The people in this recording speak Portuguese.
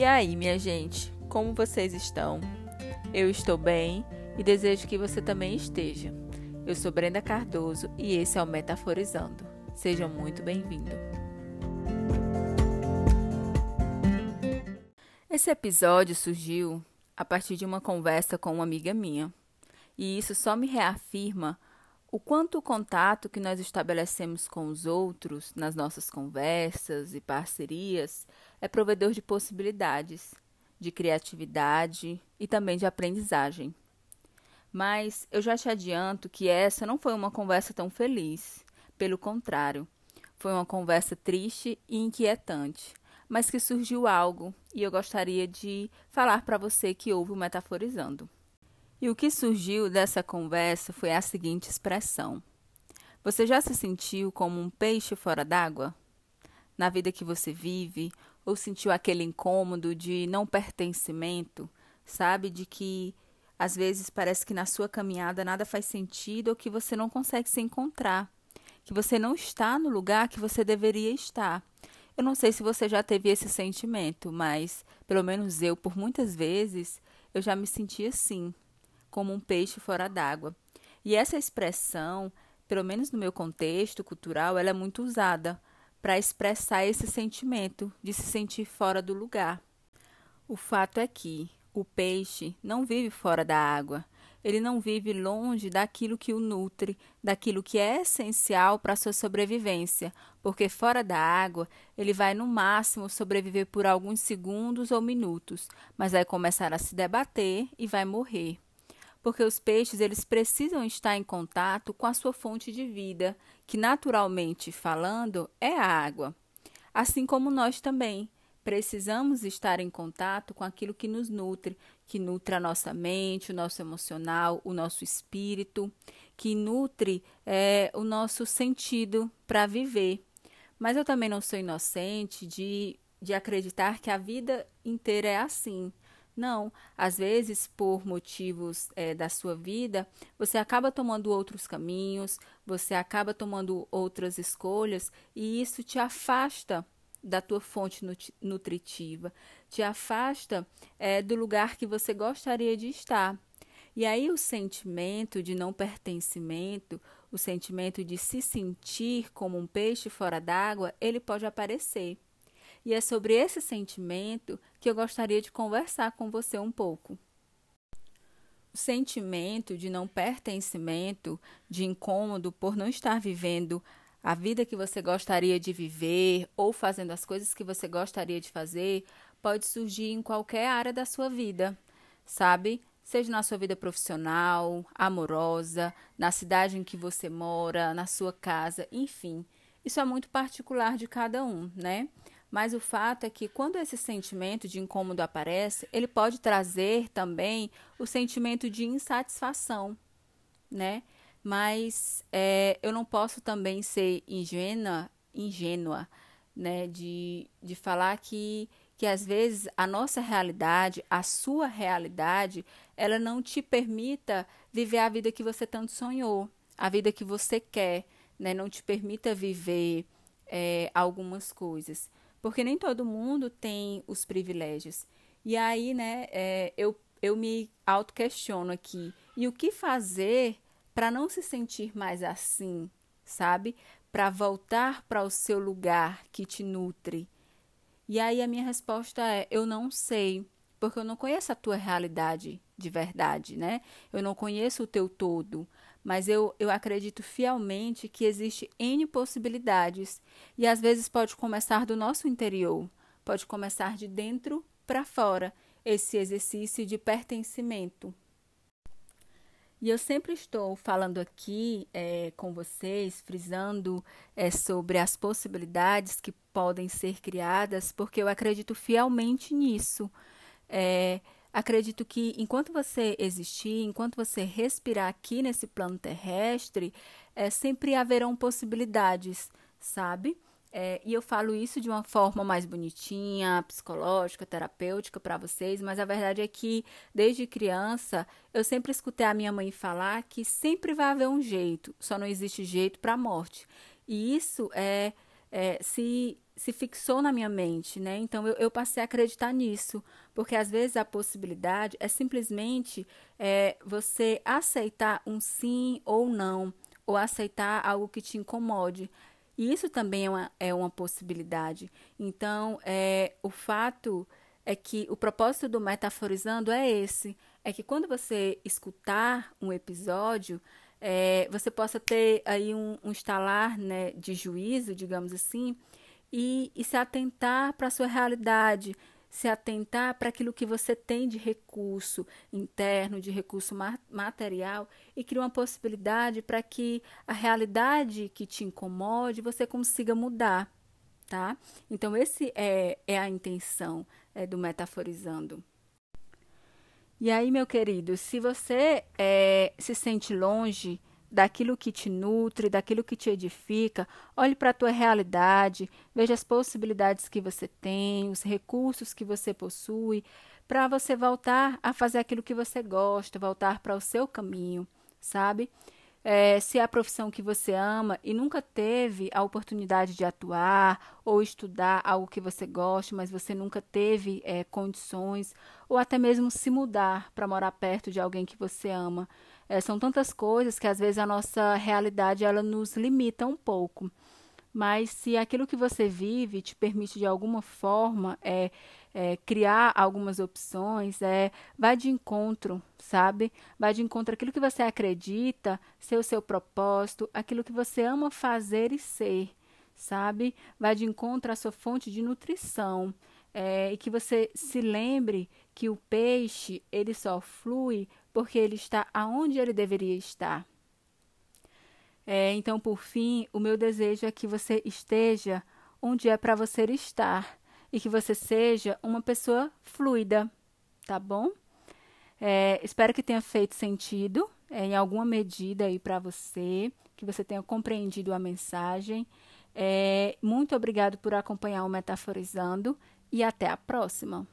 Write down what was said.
E aí, minha gente, como vocês estão? Eu estou bem e desejo que você também esteja. Eu sou Brenda Cardoso e esse é o Metaforizando. Seja muito bem-vindo. Esse episódio surgiu a partir de uma conversa com uma amiga minha, e isso só me reafirma o quanto o contato que nós estabelecemos com os outros nas nossas conversas e parcerias é provedor de possibilidades, de criatividade e também de aprendizagem. Mas eu já te adianto que essa não foi uma conversa tão feliz. Pelo contrário, foi uma conversa triste e inquietante, mas que surgiu algo e eu gostaria de falar para você que ouve o Metaforizando. E o que surgiu dessa conversa foi a seguinte expressão: Você já se sentiu como um peixe fora d'água? Na vida que você vive, ou sentiu aquele incômodo de não pertencimento, sabe? De que às vezes parece que na sua caminhada nada faz sentido ou que você não consegue se encontrar, que você não está no lugar que você deveria estar. Eu não sei se você já teve esse sentimento, mas pelo menos eu, por muitas vezes, eu já me senti assim, como um peixe fora d'água. E essa expressão, pelo menos no meu contexto cultural, ela é muito usada para expressar esse sentimento de se sentir fora do lugar. O fato é que o peixe não vive fora da água. Ele não vive longe daquilo que o nutre, daquilo que é essencial para sua sobrevivência, porque fora da água ele vai no máximo sobreviver por alguns segundos ou minutos, mas vai começar a se debater e vai morrer porque os peixes eles precisam estar em contato com a sua fonte de vida, que naturalmente falando é a água. Assim como nós também precisamos estar em contato com aquilo que nos nutre, que nutre a nossa mente, o nosso emocional, o nosso espírito, que nutre é, o nosso sentido para viver. Mas eu também não sou inocente de, de acreditar que a vida inteira é assim. Não, às vezes, por motivos é, da sua vida, você acaba tomando outros caminhos, você acaba tomando outras escolhas e isso te afasta da tua fonte nutritiva, te afasta é, do lugar que você gostaria de estar. E aí o sentimento de não pertencimento, o sentimento de se sentir como um peixe fora d'água, ele pode aparecer. E é sobre esse sentimento que eu gostaria de conversar com você um pouco. O sentimento de não pertencimento, de incômodo por não estar vivendo a vida que você gostaria de viver ou fazendo as coisas que você gostaria de fazer, pode surgir em qualquer área da sua vida, sabe? Seja na sua vida profissional, amorosa, na cidade em que você mora, na sua casa, enfim. Isso é muito particular de cada um, né? Mas o fato é que quando esse sentimento de incômodo aparece, ele pode trazer também o sentimento de insatisfação, né? Mas é, eu não posso também ser ingênua, ingênua, né? De, de falar que, que às vezes a nossa realidade, a sua realidade, ela não te permita viver a vida que você tanto sonhou, a vida que você quer, né? Não te permita viver é, algumas coisas porque nem todo mundo tem os privilégios. E aí, né, é, eu, eu me auto-questiono aqui. E o que fazer para não se sentir mais assim, sabe? Para voltar para o seu lugar que te nutre. E aí a minha resposta é: eu não sei, porque eu não conheço a tua realidade de verdade, né? Eu não conheço o teu todo mas eu, eu acredito fielmente que existe N possibilidades e às vezes pode começar do nosso interior, pode começar de dentro para fora, esse exercício de pertencimento. E eu sempre estou falando aqui é, com vocês, frisando é, sobre as possibilidades que podem ser criadas, porque eu acredito fielmente nisso. É, Acredito que enquanto você existir, enquanto você respirar aqui nesse plano terrestre, é, sempre haverão possibilidades, sabe? É, e eu falo isso de uma forma mais bonitinha, psicológica, terapêutica para vocês, mas a verdade é que desde criança eu sempre escutei a minha mãe falar que sempre vai haver um jeito, só não existe jeito para a morte. E isso é, é se se fixou na minha mente, né? Então eu, eu, passei a acreditar nisso, porque às vezes a possibilidade é simplesmente é, você aceitar um sim ou não, ou aceitar algo que te incomode. E isso também é uma, é uma possibilidade. Então, é, o fato é que o propósito do metaforizando é esse: é que quando você escutar um episódio, é, você possa ter aí um, um estalar né, de juízo, digamos assim, e, e se atentar para a sua realidade, se atentar para aquilo que você tem de recurso interno, de recurso material e criar uma possibilidade para que a realidade que te incomode você consiga mudar, tá? Então, esse é, é a intenção é, do metaforizando. E aí, meu querido, se você é, se sente longe daquilo que te nutre, daquilo que te edifica, olhe para a tua realidade, veja as possibilidades que você tem, os recursos que você possui, para você voltar a fazer aquilo que você gosta, voltar para o seu caminho, sabe? é, se é a profissão que você ama e nunca teve a oportunidade de atuar ou estudar algo que você goste, mas você nunca teve é, condições, ou até mesmo se mudar para morar perto de alguém que você ama. É, são tantas coisas que às vezes a nossa realidade ela nos limita um pouco. Mas se aquilo que você vive te permite de alguma forma é, é, criar algumas opções, é, vai de encontro, sabe? Vai de encontro aquilo que você acredita ser o seu propósito, aquilo que você ama fazer e ser, sabe? Vai de encontro à sua fonte de nutrição. É, e que você se lembre que o peixe ele só flui porque ele está aonde ele deveria estar. É, então, por fim, o meu desejo é que você esteja onde é para você estar e que você seja uma pessoa fluida, tá bom? É, espero que tenha feito sentido é, em alguma medida aí para você, que você tenha compreendido a mensagem. É, muito obrigado por acompanhar o Metaforizando e até a próxima.